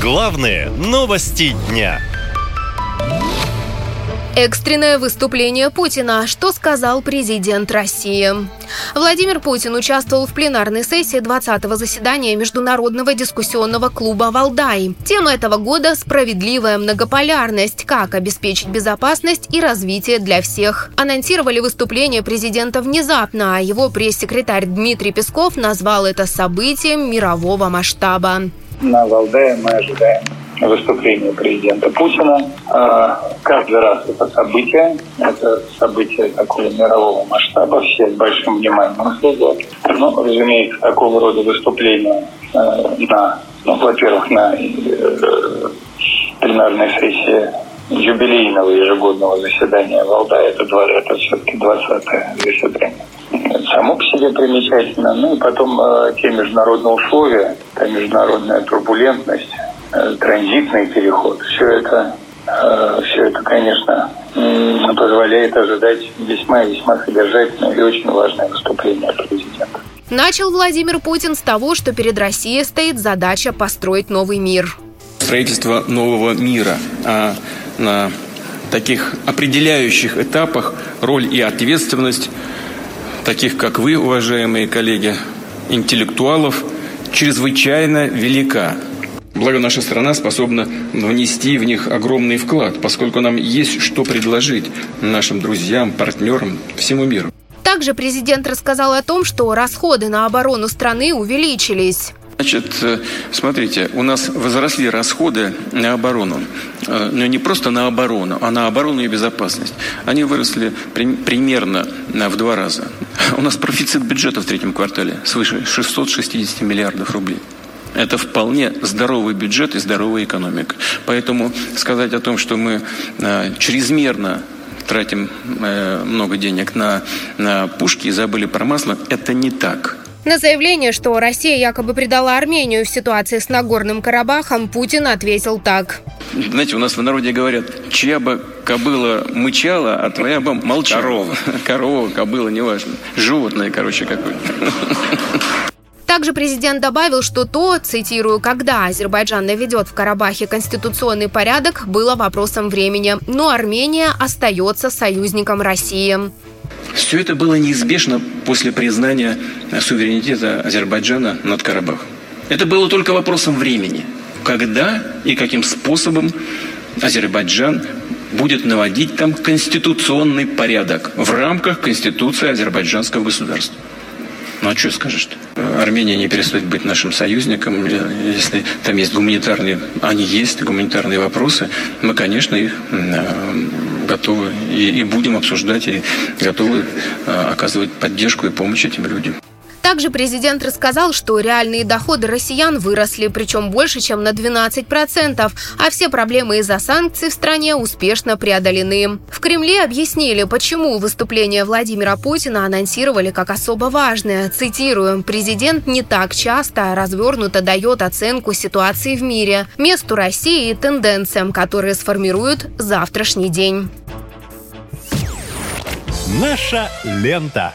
Главные новости дня. Экстренное выступление Путина. Что сказал президент России? Владимир Путин участвовал в пленарной сессии 20-го заседания Международного дискуссионного клуба «Валдай». Тема этого года – справедливая многополярность. Как обеспечить безопасность и развитие для всех. Анонсировали выступление президента внезапно, а его пресс-секретарь Дмитрий Песков назвал это событием мирового масштаба. На Валдае мы ожидаем выступление президента Путина. А, каждый раз это событие, это событие такого мирового масштаба, все с большим вниманием следят. Ну, разумеется, такого рода выступления э, на, ну, во-первых, на э, пленарной сессии юбилейного ежегодного заседания Валдая, это, это все-таки 20-е заседание. Само по себе примечательно. Ну и потом э, те международные условия, та международная турбулентность, Э, транзитный переход. Все это, э, все это, конечно, позволяет ожидать весьма-весьма содержательное и очень важное выступление президента. Начал Владимир Путин с того, что перед Россией стоит задача построить новый мир. Строительство нового мира. А на таких определяющих этапах роль и ответственность таких, как вы, уважаемые коллеги, интеллектуалов, чрезвычайно велика. Благо наша страна способна внести в них огромный вклад, поскольку нам есть что предложить нашим друзьям, партнерам, всему миру. Также президент рассказал о том, что расходы на оборону страны увеличились. Значит, э, смотрите, у нас возросли расходы на оборону. Э, но не просто на оборону, а на оборону и безопасность. Они выросли при, примерно в два раза. У нас профицит бюджета в третьем квартале свыше 660 миллиардов рублей. Это вполне здоровый бюджет и здоровая экономика. Поэтому сказать о том, что мы э, чрезмерно тратим э, много денег на, на пушки и забыли про масло, это не так. На заявление, что Россия якобы предала Армению в ситуации с Нагорным Карабахом, Путин ответил так. Знаете, у нас в народе говорят, чья бы кобыла мычала, а твоя бы молчала. Корова. Корова, кобыла, неважно. Животное, короче, какое-то. Также президент добавил, что то, цитирую, когда Азербайджан наведет в Карабахе конституционный порядок, было вопросом времени, но Армения остается союзником России. Все это было неизбежно после признания суверенитета Азербайджана над Карабахом. Это было только вопросом времени. Когда и каким способом Азербайджан будет наводить там конституционный порядок в рамках Конституции азербайджанского государства. Ну а что скажешь-то? Армения не перестает быть нашим союзником. Если там есть гуманитарные, они есть, гуманитарные вопросы, мы, конечно, их э, готовы и, и будем обсуждать, и готовы э, оказывать поддержку и помощь этим людям. Также президент рассказал, что реальные доходы россиян выросли, причем больше, чем на 12%, а все проблемы из-за санкций в стране успешно преодолены. В Кремле объяснили, почему выступление Владимира Путина анонсировали как особо важное. Цитирую, президент не так часто развернуто дает оценку ситуации в мире, месту России и тенденциям, которые сформируют завтрашний день. Наша лента.